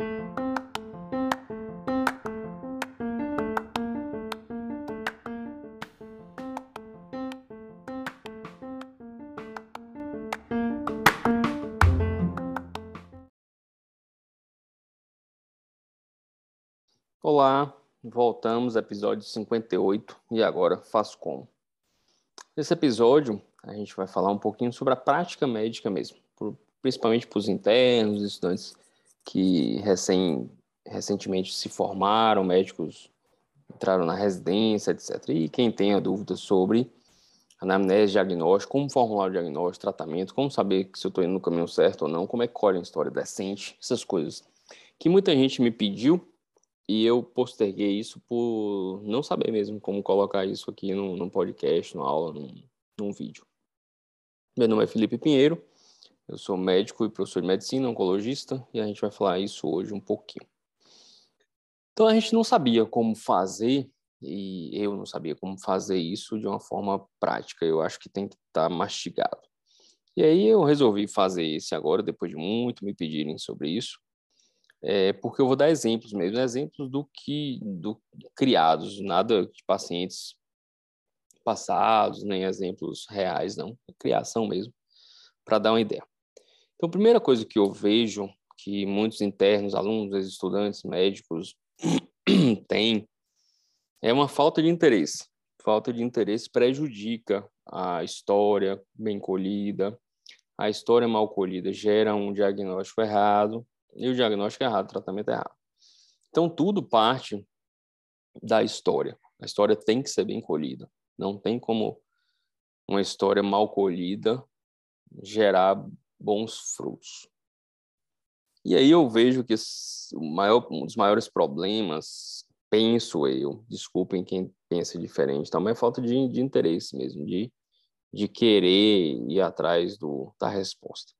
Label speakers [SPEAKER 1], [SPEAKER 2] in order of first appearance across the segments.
[SPEAKER 1] Olá, voltamos, episódio 58, e agora faço como? Nesse episódio, a gente vai falar um pouquinho sobre a prática médica mesmo, principalmente para os internos, estudantes que recém, recentemente se formaram, médicos entraram na residência, etc. E quem tenha dúvidas sobre anamnese, diagnóstico, como formular o diagnóstico, tratamento, como saber se eu estou indo no caminho certo ou não, como é que colhe uma história decente, essas coisas que muita gente me pediu e eu posterguei isso por não saber mesmo como colocar isso aqui num, podcast, numa aula, num, num vídeo. Meu nome é Felipe Pinheiro, eu sou médico e professor de medicina, oncologista, e a gente vai falar isso hoje um pouquinho. Então a gente não sabia como fazer, e eu não sabia como fazer isso de uma forma prática, eu acho que tem que estar tá mastigado. E aí eu resolvi fazer esse agora, depois de muito me pedirem sobre isso, é, porque eu vou dar exemplos mesmo, exemplos do que do criados, nada de pacientes passados, nem exemplos reais, não, é criação mesmo, para dar uma ideia. Então, a primeira coisa que eu vejo que muitos internos, alunos, estudantes, médicos têm é uma falta de interesse. Falta de interesse prejudica a história bem colhida, a história mal colhida gera um diagnóstico errado, e o diagnóstico é errado, o tratamento é errado. Então, tudo parte da história. A história tem que ser bem colhida. Não tem como uma história mal colhida gerar bons frutos. E aí eu vejo que maior, um dos maiores problemas, penso eu, desculpem quem pensa diferente, também é falta de, de interesse mesmo, de, de querer ir atrás do, da resposta.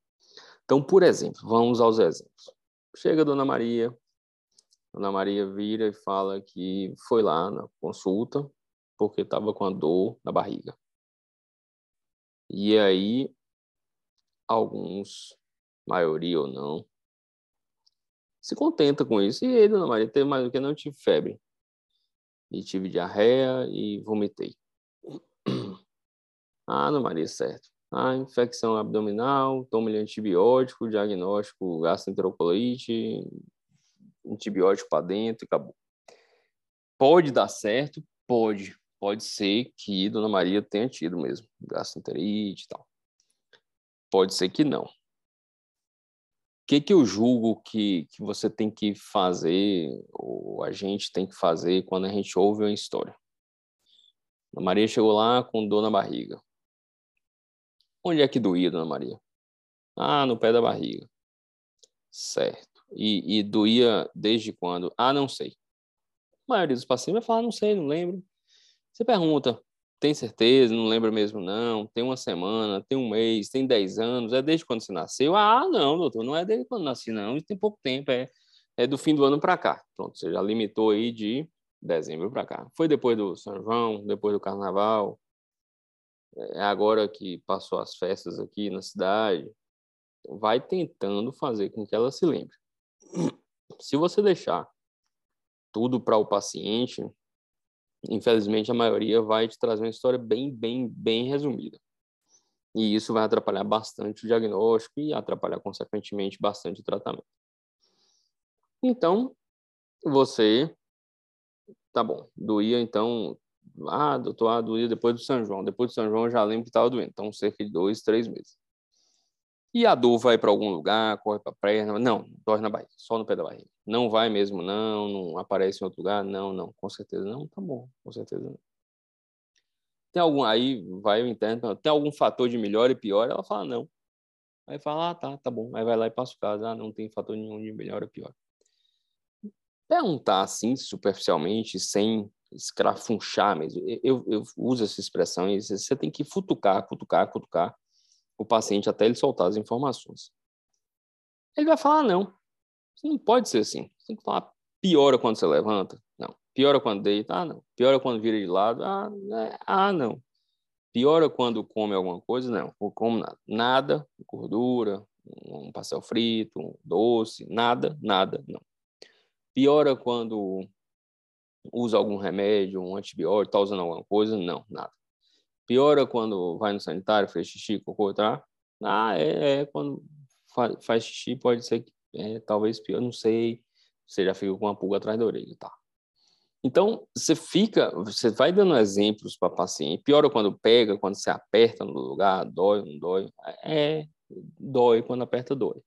[SPEAKER 1] Então, por exemplo, vamos aos exemplos. Chega a Dona Maria, Dona Maria vira e fala que foi lá na consulta porque estava com a dor na barriga. E aí, alguns, maioria ou não, se contenta com isso. E aí, Dona Maria, teve mais do que não tive febre. E tive diarreia e vomitei. Ah, Dona Maria, certo a infecção abdominal, toma-lhe antibiótico, diagnóstico gastroenterocolitis, antibiótico para dentro e acabou. Pode dar certo? Pode. Pode ser que Dona Maria tenha tido mesmo gastroenterite e tal. Pode ser que não. O que, que eu julgo que, que você tem que fazer, ou a gente tem que fazer quando a gente ouve uma história? Dona Maria chegou lá com dor na barriga. Onde é que doía, dona Maria? Ah, no pé da barriga. Certo. E, e doía desde quando? Ah, não sei. A maioria dos pacientes vai falar, não sei, não lembro. Você pergunta, tem certeza? Não lembra mesmo, não? Tem uma semana, tem um mês, tem dez anos, é desde quando você nasceu? Ah, não, doutor, não é desde quando nasci, não. Tem pouco tempo, é, é do fim do ano para cá. Pronto, você já limitou aí de dezembro para cá. Foi depois do São João, depois do Carnaval, é agora que passou as festas aqui na cidade, vai tentando fazer com que ela se lembre. Se você deixar tudo para o paciente, infelizmente a maioria vai te trazer uma história bem, bem, bem resumida. E isso vai atrapalhar bastante o diagnóstico e atrapalhar, consequentemente, bastante o tratamento. Então, você, tá bom, doía, então, ah, doutor, ah, doía depois do São João. Depois do São João eu já lembro que estava doendo. Então, cerca de dois, três meses. E a dor vai para algum lugar, corre para a perna? Não, dói na barriga, só no pé da barriga. Não vai mesmo, não, não aparece em outro lugar? Não, não, com certeza não, tá bom, com certeza não. Tem algum, aí vai o interno, tem algum fator de melhor e pior? Ela fala não. Aí fala, ah, tá, tá bom. Aí vai lá e passa o caso, ah, não tem fator nenhum de melhor ou pior. Perguntar assim, superficialmente, sem escrafunchar mesmo. Eu, eu uso essa expressão e você tem que futucar, cutucar, cutucar o paciente até ele soltar as informações. Ele vai falar, não, não pode ser assim. Você tem que falar, piora quando você levanta? Não. Piora quando deita? Ah, não. Piora quando vira de lado? Ah, é, ah não. Piora quando come alguma coisa? Não. Não como nada. Nada, gordura, um pastel frito, um doce, nada, nada, não. Piora quando usa algum remédio, um antibiótico, está usando alguma coisa? Não, nada. Piora quando vai no sanitário, fez xixi, cocô, tá? Ah, é, é quando faz, faz xixi, pode ser que é, talvez pior, não sei. Você já fica com uma pulga atrás da orelha, tá? Então, você fica, você vai dando exemplos para paciente. Piora quando pega, quando você aperta no lugar, dói, não dói. É, dói, quando aperta, dói.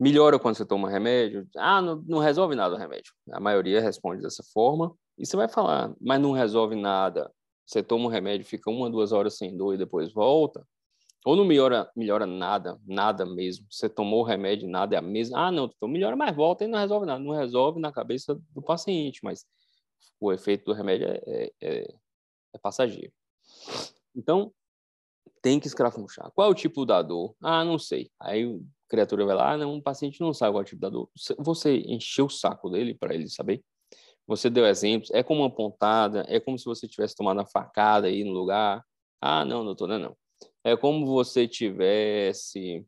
[SPEAKER 1] Melhora quando você toma remédio. Ah, não, não resolve nada o remédio. A maioria responde dessa forma. E você vai falar, mas não resolve nada. Você toma um remédio, fica uma, duas horas sem dor e depois volta. Ou não melhora, melhora nada, nada mesmo. Você tomou o remédio, nada é a mesma. Ah, não, então melhora, mas volta e não resolve nada. Não resolve na cabeça do paciente, mas o efeito do remédio é, é, é, é passageiro. Então, tem que escrafunchar. Qual é o tipo da dor? Ah, não sei. Aí a criatura vai lá, ah, não, o paciente não sabe qual é o tipo da dor. Você encheu o saco dele para ele saber? Você deu exemplos, é como uma pontada, é como se você tivesse tomado uma facada aí no lugar. Ah, não, doutor, não, não. É como você tivesse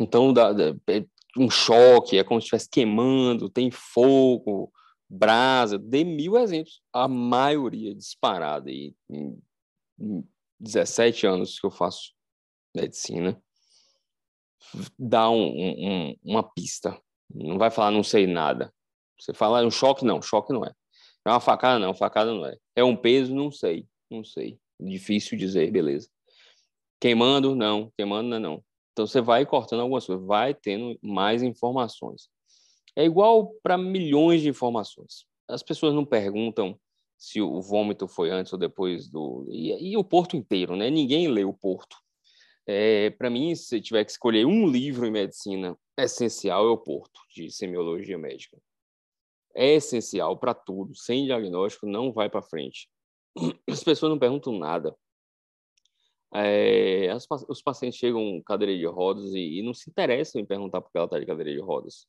[SPEAKER 1] então, dá, dá, é um choque, é como se estivesse queimando, tem fogo, brasa, dê mil exemplos. A maioria disparada aí, em 17 anos que eu faço medicina, dá um, um, uma pista. Não vai falar não sei nada. Você fala é um choque, não, choque não é. É uma facada, não, facada não é. É um peso, não sei, não sei. Difícil dizer, beleza. Queimando, não, queimando não é não. Então você vai cortando algumas coisas, vai tendo mais informações. É igual para milhões de informações. As pessoas não perguntam se o vômito foi antes ou depois do. E, e o porto inteiro, né? Ninguém lê o porto. É, para mim, se tiver que escolher um livro em medicina essencial, é o porto de semiologia médica. É essencial para tudo. Sem diagnóstico, não vai para frente. As pessoas não perguntam nada. É, as, os pacientes chegam cadeira de rodas e, e, não se interessam em perguntar por que ela está de cadeira de rodas.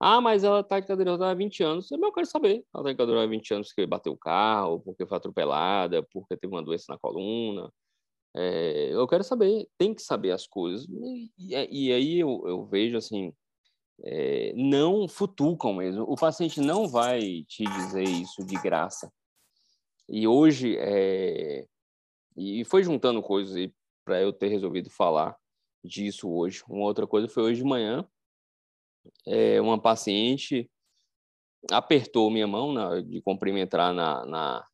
[SPEAKER 1] Ah, mas ela está de cadeira de rodas há 20 anos. Eu quero saber. Ela está de cadeira de rodas há 20 anos porque bateu o carro, porque foi atropelada, porque teve uma doença na coluna. É, eu quero saber, tem que saber as coisas. E, e, e aí eu, eu, vejo assim, é, não futucam mesmo. O paciente não vai te dizer isso de graça. E hoje, é, e foi juntando coisas para eu ter resolvido falar disso hoje. Uma outra coisa foi hoje de manhã, é, uma paciente apertou minha mão na, de cumprimentar na, na,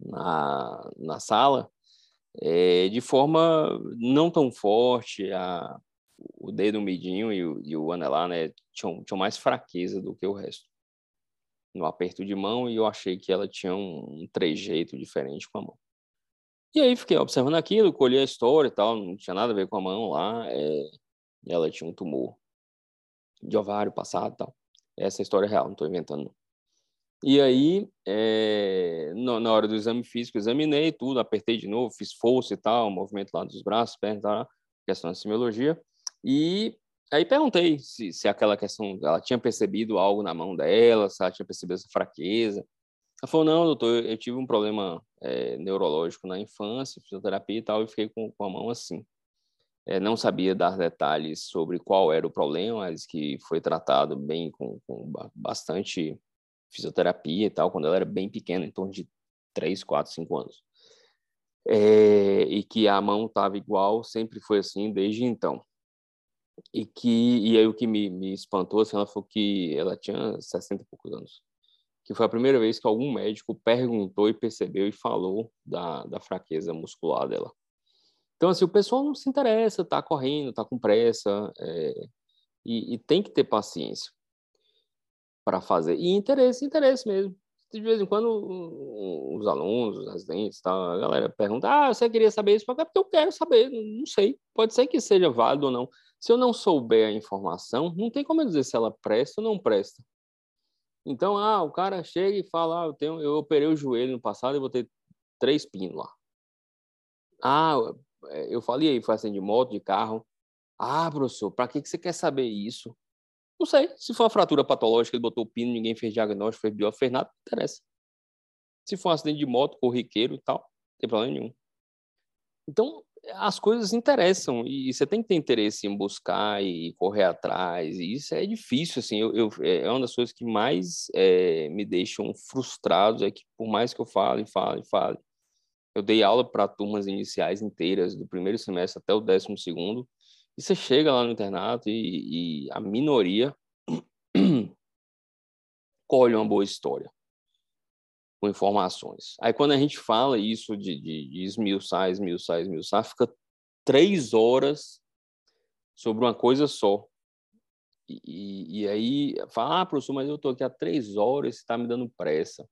[SPEAKER 1] na, na sala é, de forma não tão forte. A, o dedo midinho e o, e o anelar né, tinham, tinham mais fraqueza do que o resto no aperto de mão e eu achei que ela tinha um, um trejeito diferente com a mão. E aí fiquei observando aquilo, colhi a história e tal, não tinha nada a ver com a mão lá. É, ela tinha um tumor de ovário passado e tal. Essa é a história real, não estou inventando. E aí, é, na hora do exame físico, examinei tudo, apertei de novo, fiz força e tal, movimento lá dos braços, pernas, tal, questão da semiologia. E aí perguntei se, se aquela questão, ela tinha percebido algo na mão dela, se ela tinha percebido essa fraqueza. Ela falou, não, doutor, eu tive um problema é, neurológico na infância, fisioterapia e tal, e fiquei com, com a mão assim. É, não sabia dar detalhes sobre qual era o problema, mas que foi tratado bem com, com bastante fisioterapia e tal, quando ela era bem pequena, em torno de 3, 4, 5 anos. É, e que a mão estava igual, sempre foi assim desde então. E que e aí o que me, me espantou, assim, ela falou que ela tinha 60 e poucos anos que foi a primeira vez que algum médico perguntou e percebeu e falou da, da fraqueza muscular dela. Então, assim, o pessoal não se interessa, tá correndo, tá com pressa, é, e, e, tem que ter paciência para fazer. E interesse, interesse mesmo. De vez em quando, os alunos, os residentes, tá, a galera pergunta: Ah, você queria saber isso? Porque eu quero saber, não sei. Pode ser que seja válido ou não. Se eu não souber a informação, não tem como eu dizer se ela presta ou não presta. Então, ah, o cara chega e fala, ah, eu, tenho, eu operei o joelho no passado e vou ter três pinos lá. Ah, eu falei aí, foi assim de moto, de carro. Ah, professor, para que, que você quer saber isso? Não sei. Se for uma fratura patológica, ele botou o pino, ninguém fez diagnóstico, fez biópsia, fez nada, não interessa. Se for um acidente de moto, corriqueiro e tal, não tem problema nenhum. Então, as coisas interessam e você tem que ter interesse em buscar e correr atrás. E isso é difícil, assim. Eu, eu é uma das coisas que mais é, me deixam frustrados é que por mais que eu fale, fale, fale, eu dei aula para turmas iniciais inteiras do primeiro semestre até o décimo segundo. E você chega lá no internato e, e a minoria colhe uma boa história com informações. Aí quando a gente fala isso de, de, de esmiuçar, esmiuçar, esmiuçar, fica três horas sobre uma coisa só. E, e, aí fala, ah, professor, mas eu estou aqui há três horas, está me dando pressa.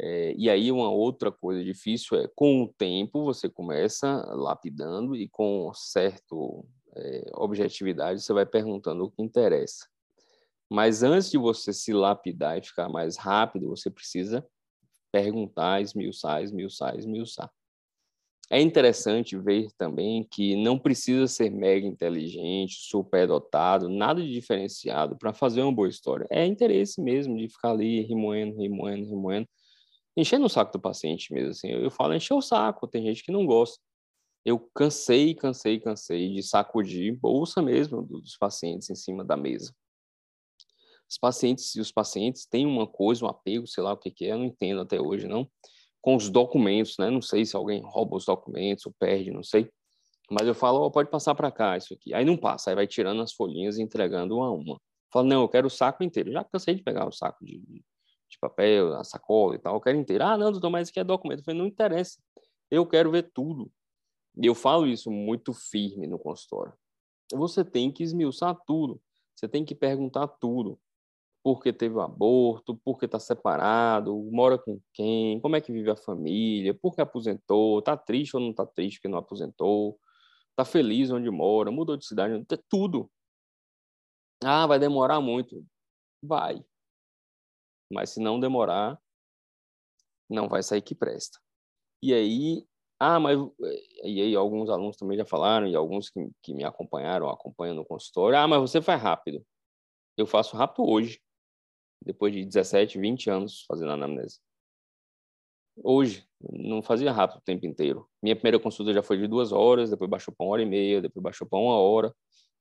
[SPEAKER 1] É, e aí uma outra coisa difícil é, com o tempo, você começa lapidando e com certo é, objetividade você vai perguntando o que interessa. Mas antes de você se lapidar e ficar mais rápido, você precisa perguntar, esmiuçar, esmiuçar, esmiuçar. É interessante ver também que não precisa ser mega inteligente, superdotado, nada de diferenciado para fazer uma boa história. É interesse mesmo de ficar ali remoendo, remoendo, remoendo, enchendo o saco do paciente mesmo. Assim. Eu, eu falo encher o saco, tem gente que não gosta. Eu cansei, cansei, cansei de sacudir bolsa mesmo dos pacientes em cima da mesa. Os pacientes e os pacientes têm uma coisa, um apego, sei lá o que, que é, eu não entendo até hoje, não, com os documentos, né? Não sei se alguém rouba os documentos ou perde, não sei. Mas eu falo, oh, pode passar para cá isso aqui. Aí não passa, aí vai tirando as folhinhas e entregando uma a uma. Falo, não, eu quero o saco inteiro. Já cansei de pegar o saco de, de papel, a sacola e tal, eu quero inteiro. Ah, não, doutor, mas isso aqui é documento. Eu falei, não interessa, eu quero ver tudo. E eu falo isso muito firme no consultório. Você tem que esmiuçar tudo, você tem que perguntar tudo porque teve um aborto, porque está separado, mora com quem, como é que vive a família, por que aposentou, está triste ou não está triste porque não aposentou, está feliz onde mora, mudou de cidade, tudo. Ah, vai demorar muito. Vai. Mas se não demorar, não vai sair que presta. E aí, ah, mas e aí alguns alunos também já falaram e alguns que, que me acompanharam, acompanham no consultório, ah, mas você faz rápido. Eu faço rápido hoje depois de 17, 20 anos fazendo anamnese. Hoje, não fazia rápido o tempo inteiro. Minha primeira consulta já foi de duas horas, depois baixou para uma hora e meia, depois baixou para uma hora.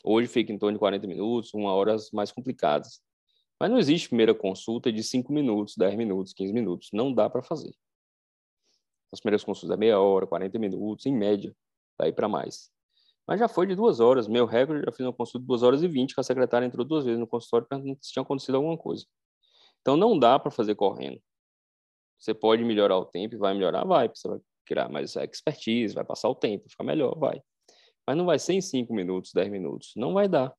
[SPEAKER 1] Hoje fica em torno de 40 minutos, uma horas mais complicadas. Mas não existe primeira consulta de 5 minutos, 10 minutos, 15 minutos. Não dá para fazer. As primeiras consultas é meia hora, 40 minutos, em média, daí para mais. Mas já foi de duas horas. Meu recorde, já fiz uma consulta de duas horas e vinte, que a secretária entrou duas vezes no consultório perguntando se tinha acontecido alguma coisa. Então não dá para fazer correndo. Você pode melhorar o tempo vai melhorar, vai, você vai criar mais expertise, vai passar o tempo, ficar melhor, vai. Mas não vai ser em 5 minutos, 10 minutos, não vai dar.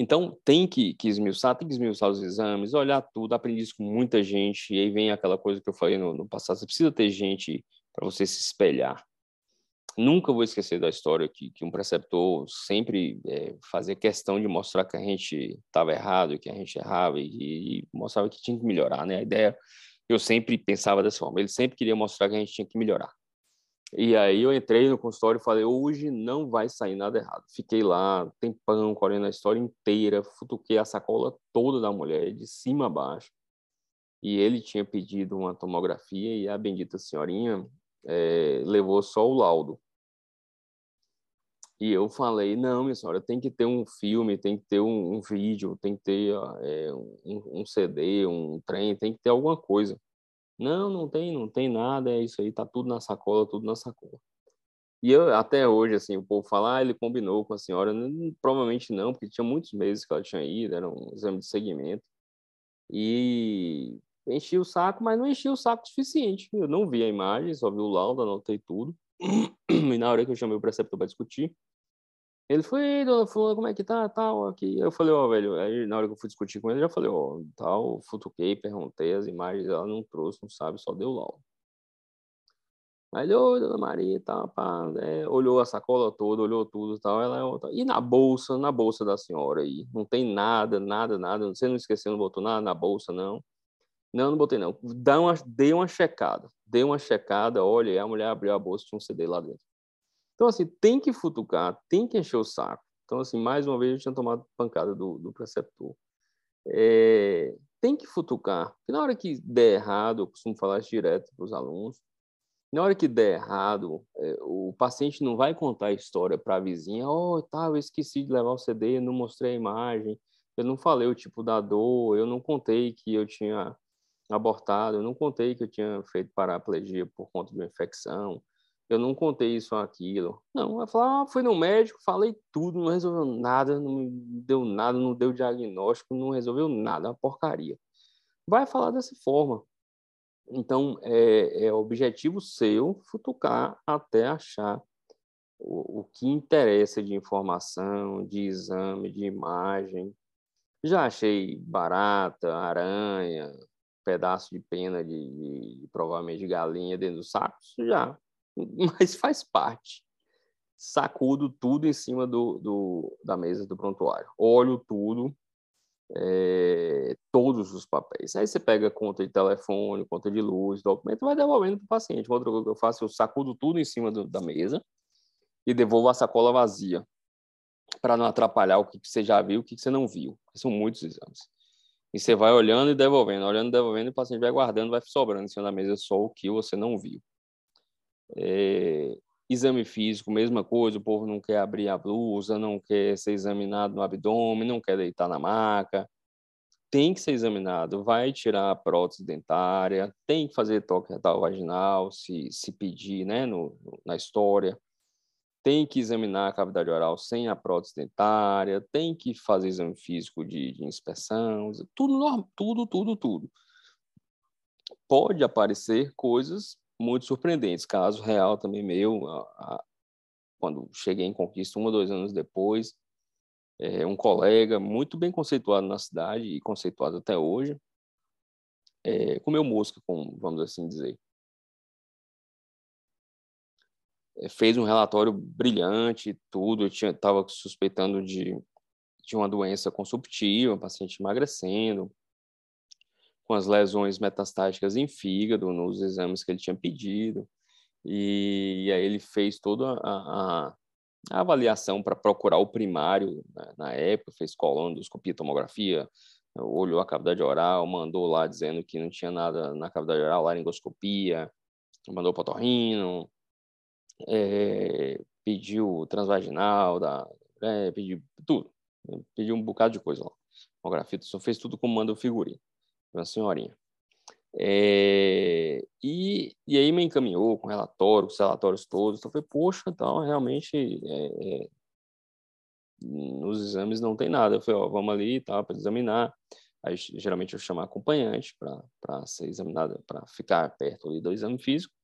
[SPEAKER 1] Então tem que, que esmiuçar, tem que esmiuçar os exames, olhar tudo, aprender isso com muita gente, e aí vem aquela coisa que eu falei no, no passado, você precisa ter gente para você se espelhar. Nunca vou esquecer da história que, que um preceptor sempre é, fazia questão de mostrar que a gente estava errado, que a gente errava e, e, mostrava que tinha que melhorar, né? A ideia, eu sempre pensava dessa forma, ele sempre queria mostrar que a gente tinha que melhorar. E aí eu entrei no consultório e falei, hoje não vai sair nada errado. Fiquei lá, tempão, colhendo a história inteira, futuquei a sacola toda da mulher, de cima a baixo. E ele tinha pedido uma tomografia e a bendita senhorinha é, levou só o laudo. E eu falei, não, minha senhora, tem que ter um filme, tem que ter um, um vídeo, tem que ter é, um, um, CD, um trem, tem que ter alguma coisa. Não, não tem, não tem nada, é isso aí, tá tudo na sacola, tudo na sacola. E eu, até hoje, assim, o povo fala, ah, ele combinou com a senhora. Não, provavelmente não, porque tinha muitos meses que ela tinha ido, era um exame de segmento. E enchi o saco, mas não enchi o saco o suficiente. Eu não vi a imagem, só vi o laudo, anotei tudo. E na hora que eu chamei o preceptor para discutir, ele foi, dona Fulana, como é que tá, tal, aqui. Eu falei, ó, oh, velho, aí na hora que eu fui discutir com ele, eu já falei, ó, oh, tal, futuquei, perguntei as imagens, ela não trouxe, não sabe, só deu laudo. Aí ele, ô, dona Maria, tá, pá, é, olhou a sacola toda, olhou tudo e tal, ela é E na bolsa, na bolsa da senhora aí, não tem nada, nada, nada, você não esqueceu, não botou nada na bolsa, não. Não, não botei não. Dá uma, dei uma checada. Dei uma checada, olha, a mulher abriu a bolsa, tinha um CD lá dentro. Então, assim, tem que futucar, tem que encher o saco. Então, assim, mais uma vez eu tinha tomado pancada do, do preceptor. É, tem que futucar. Porque na hora que der errado, eu costumo falar isso direto para os alunos, Na hora que der errado, é, o paciente não vai contar a história para a vizinha, oh, tá, eu esqueci de levar o CD, não mostrei a imagem, eu não falei o tipo da dor, eu não contei que eu tinha abortado, eu não contei que eu tinha feito paraplegia por conta de uma infecção, eu não contei isso ou aquilo. Não, vai falar, ah, fui no médico, falei tudo, não resolveu nada, não deu nada, não deu diagnóstico, não resolveu nada, uma porcaria. Vai falar dessa forma. Então, é, é objetivo seu futucar até achar o, o que interessa de informação, de exame, de imagem. Já achei barata, aranha, pedaço de pena de, de provavelmente de galinha dentro do saco, já, mas faz parte. Sacudo tudo em cima do, do da mesa do prontuário, olho tudo, é, todos os papéis. Aí você pega conta de telefone, conta de luz, documento, vai devolvendo para o paciente. Outra coisa que eu faço, eu sacudo tudo em cima do, da mesa e devolvo a sacola vazia, para não atrapalhar o que, que você já viu, o que, que você não viu. São muitos exames. E você vai olhando e devolvendo, olhando e devolvendo, e o paciente vai guardando, vai sobrando em cima da mesa só o que você não viu. É, exame físico, mesma coisa, o povo não quer abrir a blusa, não quer ser examinado no abdômen, não quer deitar na maca. Tem que ser examinado, vai tirar a prótese dentária, tem que fazer toque retal vaginal, se, se pedir, né, no, na história tem que examinar a cavidade oral sem a prótese dentária, tem que fazer exame físico de, de inspeção, tudo, tudo, tudo, tudo. Pode aparecer coisas muito surpreendentes. Caso real também meu, a, a, quando cheguei em Conquista, um ou dois anos depois, é, um colega muito bem conceituado na cidade e conceituado até hoje, é, comeu mosca, vamos assim dizer. É, fez um relatório brilhante, tudo. Eu estava suspeitando de, de uma doença consumptiva, um paciente emagrecendo, com as lesões metastáticas em fígado, nos exames que ele tinha pedido. E, e aí ele fez toda a, a, a avaliação para procurar o primário né, na época, fez colonoscopia, tomografia, olhou a cavidade oral, mandou lá dizendo que não tinha nada na cavidade oral, laringoscopia, mandou para torrino, é, pediu transvaginal, da, é, pediu tudo. Pediu um bocado de coisa lá. O grafito só fez tudo como manda o figurino. Uma senhorinha. É, e, e aí me encaminhou com relatório, com os relatórios todos. Então eu falei, poxa, então realmente é, é, nos exames não tem nada. Eu falei, ó, vamos ali tá, para examinar. Aí geralmente eu chamo acompanhante para ser examinado, para ficar perto ali do exame físico.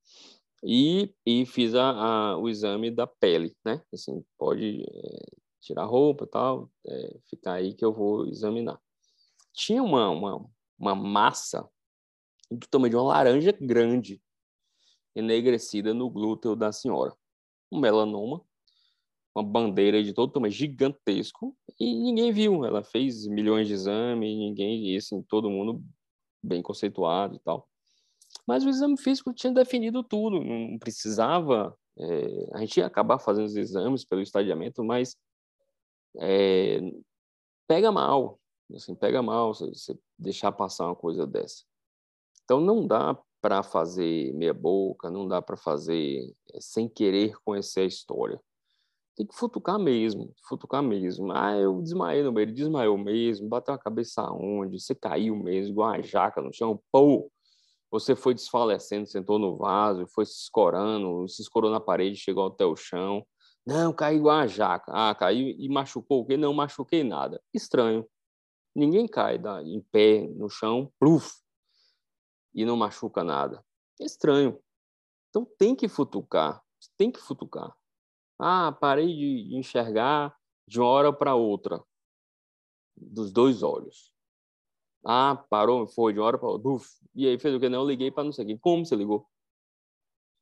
[SPEAKER 1] E, e fiz a, a, o exame da pele, né? Assim, pode é, tirar roupa e tal, é, ficar aí que eu vou examinar. Tinha uma, uma, uma massa do tamanho de uma laranja grande, enegrecida no glúteo da senhora. Um melanoma, uma bandeira de todo tamanho, gigantesco, e ninguém viu. Ela fez milhões de exames, ninguém, e assim, todo mundo bem conceituado e tal. Mas o exame físico tinha definido tudo, não precisava. É, a gente ia acabar fazendo os exames pelo estadiamento, mas é, pega mal, assim, pega mal você deixar passar uma coisa dessa. Então não dá para fazer meia boca, não dá para fazer é, sem querer conhecer a história. Tem que futucar mesmo, futucar mesmo. Ah, eu desmaiei no meio, desmaiou mesmo, bateu a cabeça aonde, você caiu mesmo, igual uma jaca no chão, pô, você foi desfalecendo, sentou no vaso, foi se escorando, se escorou na parede, chegou até o chão. Não, caiu igual uma jaca. Ah, caiu e machucou o quê? Não machuquei nada. Estranho. Ninguém cai da, em pé no chão, pluf, e não machuca nada. Estranho. Então tem que futucar. Tem que futucar. Ah, parei de enxergar de uma hora para outra, dos dois olhos. Ah, parou, foi de uma hora para outra. e aí fez o que? Não, eu liguei para não sei quem. Como você ligou?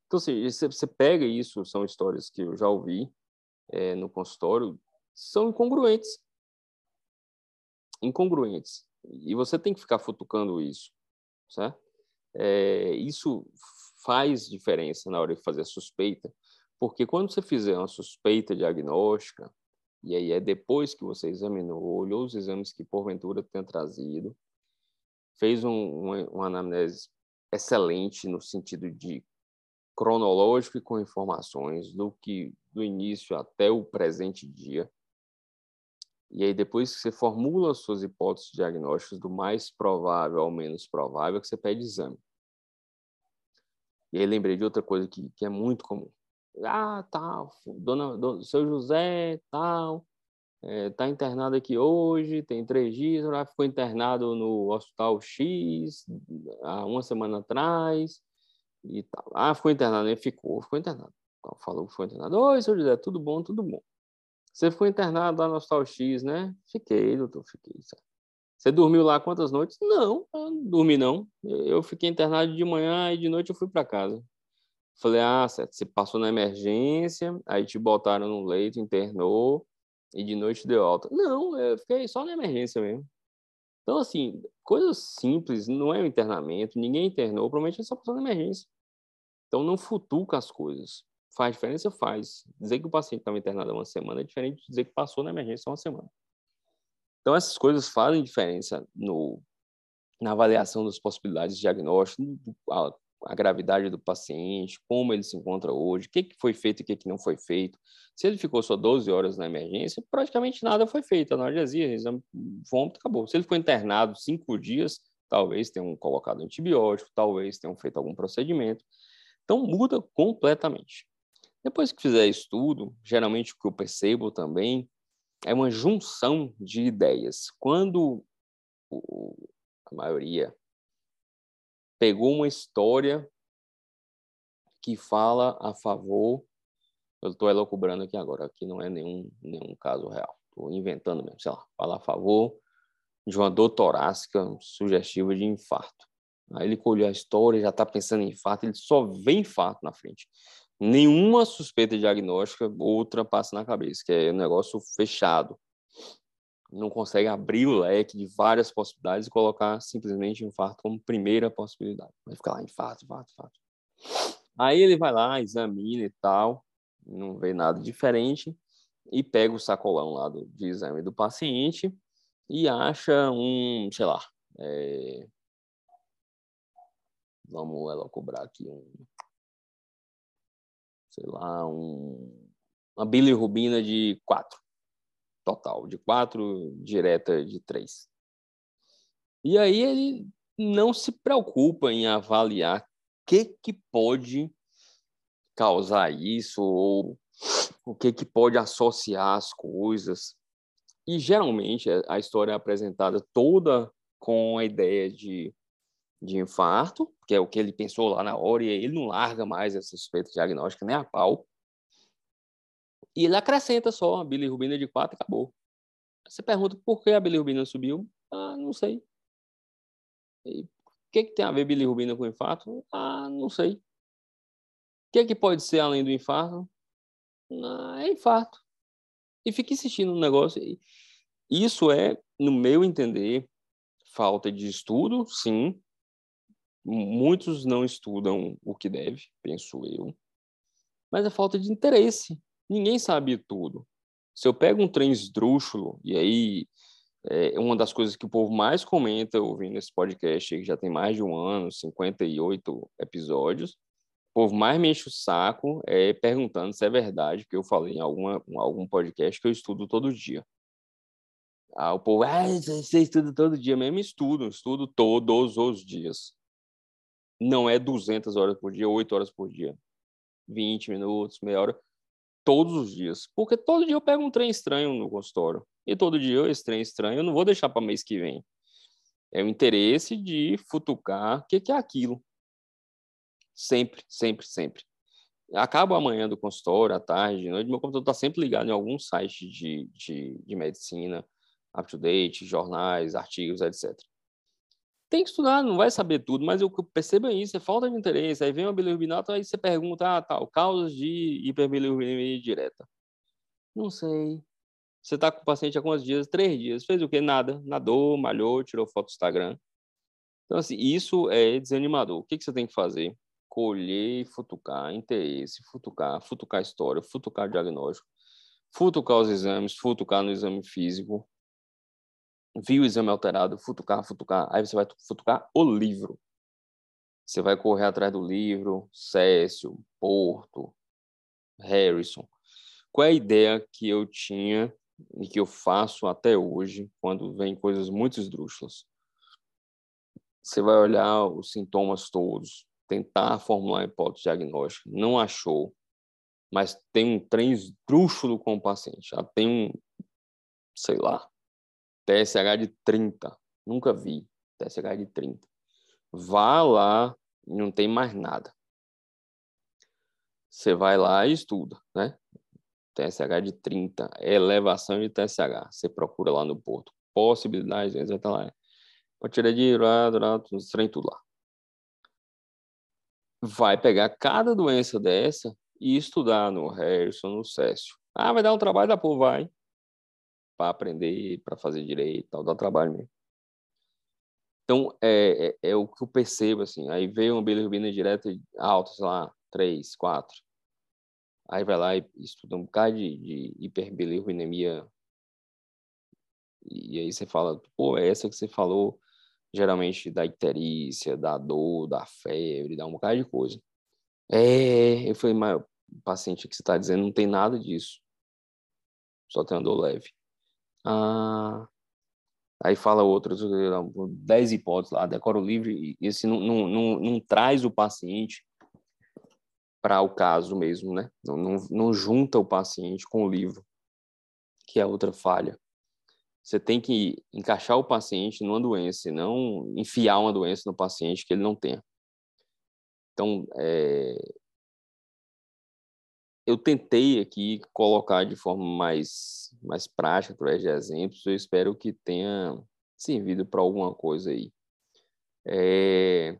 [SPEAKER 1] Então, assim, você pega isso, são histórias que eu já ouvi é, no consultório, são incongruentes. Incongruentes. E você tem que ficar futucando isso, certo? É, isso faz diferença na hora de fazer a suspeita, porque quando você fizer uma suspeita diagnóstica, e aí é depois que você examinou, olhou os exames que porventura tenha trazido, fez um, uma, anamnese excelente no sentido de cronológico e com informações do que do início até o presente dia. E aí depois que você formula as suas hipóteses diagnósticas do mais provável ao menos provável, que você pede exame. E aí lembrei de outra coisa que, que é muito comum. Ah, tal, dona, dona seu José, tal, é, tá internado aqui hoje, tem três dias, já ficou internado no hospital X há uma semana atrás e tal. Ah, ficou internado, ele ficou, ficou internado. Então, falou que ficou internado. Oi, seu José, tudo bom, tudo bom. Você ficou internado lá no hospital X, né? Fiquei, doutor, fiquei. Você dormiu lá quantas noites? Não, não dormi não. Eu fiquei internado de manhã e de noite eu fui para casa. Falei, ah, certo, você passou na emergência, aí te botaram no leito, internou, e de noite deu alta. Não, eu fiquei só na emergência mesmo. Então, assim, coisas simples, não é um internamento, ninguém internou, provavelmente é só passou na emergência. Então, não futuca as coisas. Faz diferença? Faz. Dizer que o paciente estava internado uma semana é diferente de dizer que passou na emergência uma semana. Então, essas coisas fazem diferença no, na avaliação das possibilidades de diagnóstico, a gravidade do paciente, como ele se encontra hoje, o que, que foi feito e o que, que não foi feito. Se ele ficou só 12 horas na emergência, praticamente nada foi feito. Analgesia, exame vômito, acabou. Se ele foi internado cinco dias, talvez tenham colocado antibiótico, talvez tenham feito algum procedimento. Então, muda completamente. Depois que fizer estudo, geralmente o que eu percebo também é uma junção de ideias. Quando a maioria pegou uma história que fala a favor. Eu estou elocubrando aqui agora, aqui não é nenhum, nenhum caso real. Estou inventando mesmo, sei lá, fala a favor de uma dor torácica sugestiva de infarto. Aí ele colheu a história, já está pensando em infarto, ele só vê infarto na frente. Nenhuma suspeita diagnóstica, outra passa na cabeça, que é um negócio fechado não consegue abrir o leque de várias possibilidades e colocar simplesmente infarto como primeira possibilidade. Vai ficar lá, infarto, infarto, infarto. Aí ele vai lá, examina e tal, não vê nada diferente, e pega o sacolão lá do, de exame do paciente e acha um, sei lá, é... vamos cobrar aqui um, sei lá, um, uma bilirrubina de 4 total, de quatro, direta de três. E aí ele não se preocupa em avaliar o que, que pode causar isso ou o que, que pode associar as coisas. E geralmente a história é apresentada toda com a ideia de, de infarto, que é o que ele pensou lá na hora, e ele não larga mais essa suspeita diagnóstica nem a pau. E ele acrescenta só a bilirrubina de 4 e acabou. Você pergunta por que a bilirrubina subiu? Ah, não sei. E o que, que tem a ver bilirrubina com infarto? Ah, não sei. O que, que pode ser além do infarto? Ah, é infarto. E fica insistindo no negócio. Isso é, no meu entender, falta de estudo, sim. Muitos não estudam o que deve, penso eu. Mas é falta de interesse. Ninguém sabe tudo. Se eu pego um trem esdrúxulo, e aí é uma das coisas que o povo mais comenta ouvindo esse podcast, que já tem mais de um ano, 58 episódios, o povo mais me enche o saco é perguntando se é verdade, que eu falei em alguma, em algum podcast que eu estudo todo dia. Ah, o povo, ah, você estuda todo dia mesmo? Estudo, estudo todos os dias. Não é 200 horas por dia, 8 horas por dia. 20 minutos, meia hora todos os dias. Porque todo dia eu pego um trem estranho no consultório. E todo dia esse trem estranho eu não vou deixar para mês que vem. É o interesse de futucar o que, que é aquilo. Sempre, sempre, sempre. Acabo amanhã do consultório, à tarde, de noite, meu computador está sempre ligado em algum site de, de, de medicina, up-to-date, jornais, artigos, etc tem que estudar, não vai saber tudo, mas eu percebo isso, é falta de interesse. Aí vem uma bilirrubinato, aí você pergunta, ah, tal, causas de hiperbilirrubinemia direta. Não sei. Você está com o paciente há quantos dias? Três dias. Fez o quê? Nada. Nadou, malhou, tirou foto do Instagram. Então, assim, isso é desanimador. O que, que você tem que fazer? Colher, futucar, interesse, futucar, futucar história, futucar diagnóstico, futucar os exames, futucar no exame físico, viu o exame alterado, futucar, futucar, aí você vai futucar o livro. Você vai correr atrás do livro, Cécio, Porto, Harrison. Qual é a ideia que eu tinha e que eu faço até hoje quando vem coisas muito esdrúxulas? Você vai olhar os sintomas todos, tentar formular a hipótese diagnóstica, não achou, mas tem um trem esdrúxulo com o paciente, já tem um, sei lá, TSH de 30, nunca vi TSH de 30. Vá lá não tem mais nada. Você vai lá e estuda, né? TSH de 30, elevação de TSH. Você procura lá no porto. Possibilidades, vai estar lá. Tirar de trem tudo lá. Vai pegar cada doença dessa e estudar no Harrison, no Cécio. Ah, vai dar um trabalho da porra, vai. Para aprender, para fazer direito, tal, dá trabalho mesmo. Então, é, é, é, o que eu percebo, assim. Aí veio uma bilirrubina direta alta, sei lá, 3, 4. Aí vai lá e estuda um bocado de, de hiperbilirrubinemia. E aí você fala, pô, é essa que você falou, geralmente da icterícia, da dor, da febre, dá um bocado de coisa. É, eu falei, mas o paciente que você está dizendo não tem nada disso. Só tem uma dor leve. Ah, aí fala outras, 10 hipóteses lá, decora o livre, e esse não, não, não, não traz o paciente para o caso mesmo, né? Não, não, não junta o paciente com o livro, que é outra falha. Você tem que encaixar o paciente numa doença, e não enfiar uma doença no paciente que ele não tenha. Então, é, eu tentei aqui colocar de forma mais, mais prática, através de exemplos, eu espero que tenha servido para alguma coisa aí. É,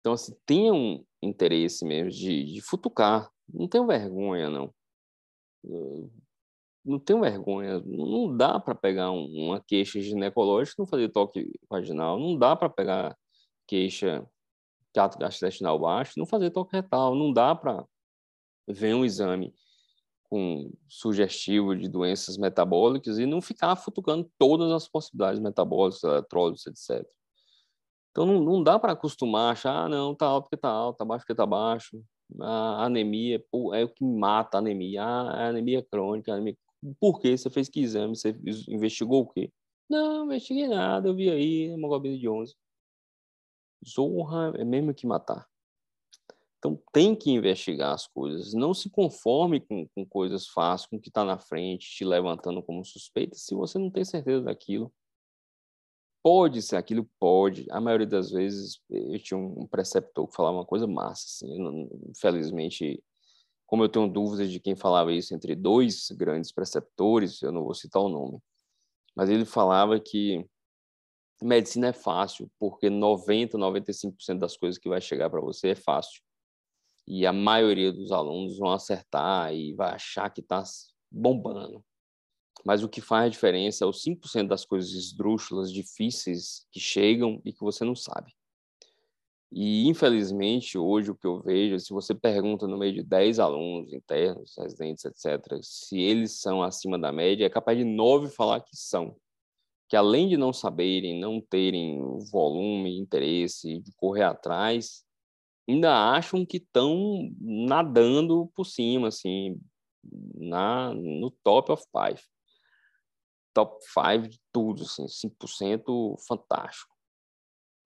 [SPEAKER 1] então, assim, tenha um interesse mesmo de, de futucar, não tenho vergonha, não. não tenho vergonha, não dá para pegar uma queixa ginecológica não fazer toque vaginal, não dá para pegar queixa gastrointestinal baixo, não fazer toque retal, não dá para ver um exame com sugestivo de doenças metabólicas e não ficar futucando todas as possibilidades metabólicas, eletrólitos, etc. Então não, não dá para acostumar, achar, ah, não, tá alto porque tá alto, tá baixo porque tá baixo. A anemia pô, é o que mata a anemia. Ah, a anemia crônica, a anemia... Por quê? Você fez que exame? Você investigou o quê? Não investiguei nada, eu vi aí, hemoglobina de 11. Zorra é mesmo que matar. Então tem que investigar as coisas. Não se conforme com, com coisas fáceis, com o que está na frente, te levantando como suspeita, se você não tem certeza daquilo. Pode ser aquilo, pode. A maioria das vezes eu tinha um preceptor que falava uma coisa massa. Assim. Não, infelizmente, como eu tenho dúvidas de quem falava isso entre dois grandes preceptores, eu não vou citar o nome, mas ele falava que medicina é fácil, porque 90, 95% das coisas que vai chegar para você é fácil. E a maioria dos alunos vão acertar e vai achar que está bombando. Mas o que faz diferença é os 5% das coisas esdrúxulas, difíceis, que chegam e que você não sabe. E, infelizmente, hoje o que eu vejo, se você pergunta no meio de 10 alunos internos, residentes, etc., se eles são acima da média, é capaz de 9 falar que são que além de não saberem, não terem volume, interesse de correr atrás, ainda acham que estão nadando por cima, assim, na, no top of five. Top five de tudo, assim, 5% fantástico.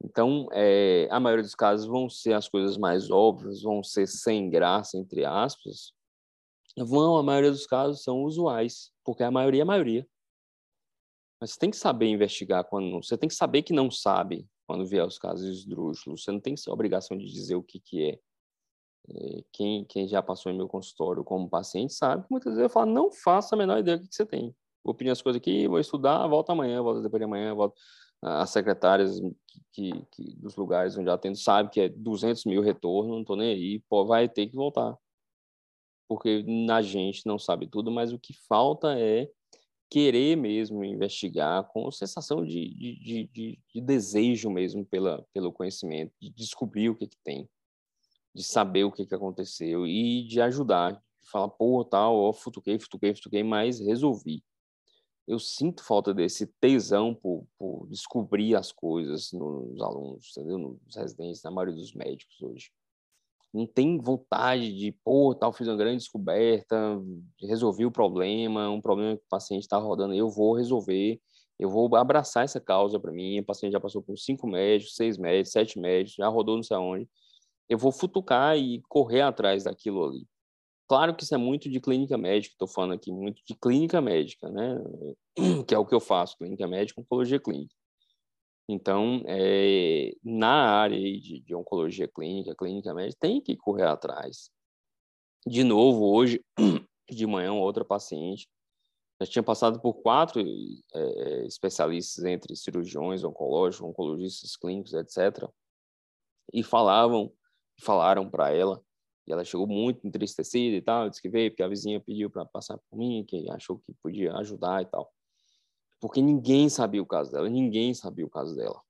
[SPEAKER 1] Então, é, a maioria dos casos vão ser as coisas mais óbvias, vão ser sem graça, entre aspas. Vão, a maioria dos casos são usuais, porque a maioria é a maioria. Mas você tem que saber investigar quando. Você tem que saber que não sabe quando vier os casos esdrúxulos. Você não tem a obrigação de dizer o que, que é. é. Quem, quem já passou em meu consultório como paciente sabe que muitas vezes eu falo, não faça a menor ideia do que, que você tem. Vou pedir as coisas aqui, vou estudar, volto amanhã, volto depois de amanhã, volto. As secretárias que, que, dos lugares onde atendo sabem que é 200 mil retorno, não estou nem aí, pô, vai ter que voltar. Porque a gente não sabe tudo, mas o que falta é querer mesmo investigar, com sensação de, de, de, de, desejo mesmo pela, pelo conhecimento, de descobrir o que, que tem, de saber o que, que aconteceu e de ajudar, de falar, pô, tal, ó, futuquei, futuquei, futuquei, mas resolvi. eu sinto falta desse tesão por, por, descobrir as coisas nos alunos, entendeu? Nos residentes, na maioria dos médicos hoje. Não tem vontade de, pô, tal, fiz uma grande descoberta, resolvi o problema, um problema que o paciente está rodando, eu vou resolver, eu vou abraçar essa causa para mim. O paciente já passou por cinco médicos, seis médicos, sete médicos, já rodou não sei aonde. Eu vou futucar e correr atrás daquilo ali. Claro que isso é muito de clínica médica, estou falando aqui muito de clínica médica, né? Que é o que eu faço, clínica médica, oncologia clínica. Então, é, na área de, de, oncologia clínica, clínica médica, tem que correr atrás. De novo, hoje, de manhã, outra paciente já tinha passado por quatro é, especialistas entre cirurgiões oncológicos, oncologistas clínicos, etc. E falavam, falaram para ela e ela chegou muito entristecida e tal, disse que veio porque a vizinha pediu para passar por mim, que achou que podia ajudar e tal. Porque ninguém sabia o caso dela, ninguém sabia o caso dela.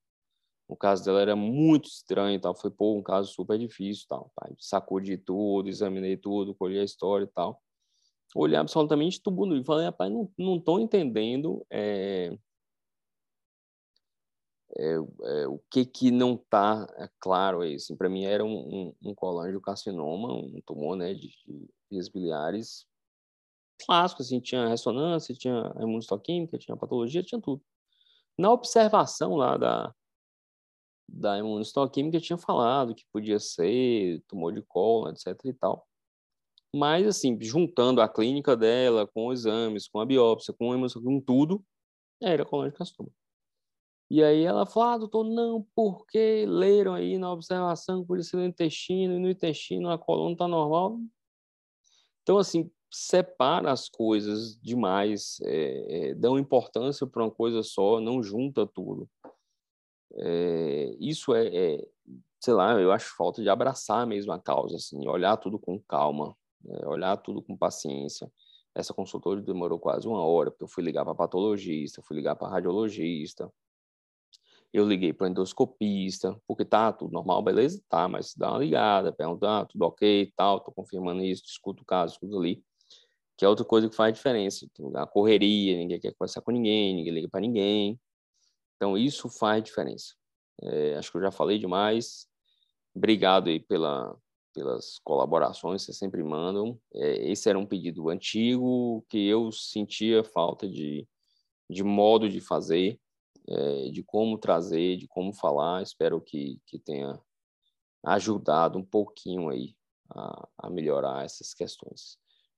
[SPEAKER 1] O caso dela era muito estranho e tal, foi pô, um caso super difícil tal. Pai. Sacou de tudo, examinei tudo, colhi a história e tal. Olhei absolutamente tudo e falei, rapaz, não, não tô entendendo é, é, é, o que que não está é claro aí, assim, para mim era um, um, um colangiocarcinoma, um tumor, né, de, de vias biliares, clássico, assim, tinha ressonância, tinha imunistoquímica, tinha patologia, tinha tudo. Na observação lá da, da imunistoquímica, tinha falado que podia ser tumor de colo, etc e tal. Mas, assim, juntando a clínica dela com exames, com a biópsia, com, a com tudo, era colangiocarcinoma. E aí ela falou, ah, doutor, não, porque leram aí na observação por isso no intestino, e no intestino a coluna está normal. Então, assim, separa as coisas demais, é, é, dão importância para uma coisa só, não junta tudo. É, isso é, sei lá, eu acho falta de abraçar mesmo a causa, assim, olhar tudo com calma, né, olhar tudo com paciência. Essa consultoria demorou quase uma hora, porque eu fui ligar para patologista, fui ligar para radiologista, eu liguei para endoscopista, porque tá tudo normal, beleza? Tá, mas dá uma ligada, pergunta, ah, tudo ok, tal, tô confirmando isso, escuto o caso, escuto ali. Que é outra coisa que faz diferença. A correria, ninguém quer conversar com ninguém, ninguém liga para ninguém. Então, isso faz diferença. É, acho que eu já falei demais. Obrigado aí pela, pelas colaborações que vocês sempre mandam. É, esse era um pedido antigo que eu sentia falta de, de modo de fazer é, de como trazer, de como falar. Espero que, que tenha ajudado um pouquinho aí a, a melhorar essas questões.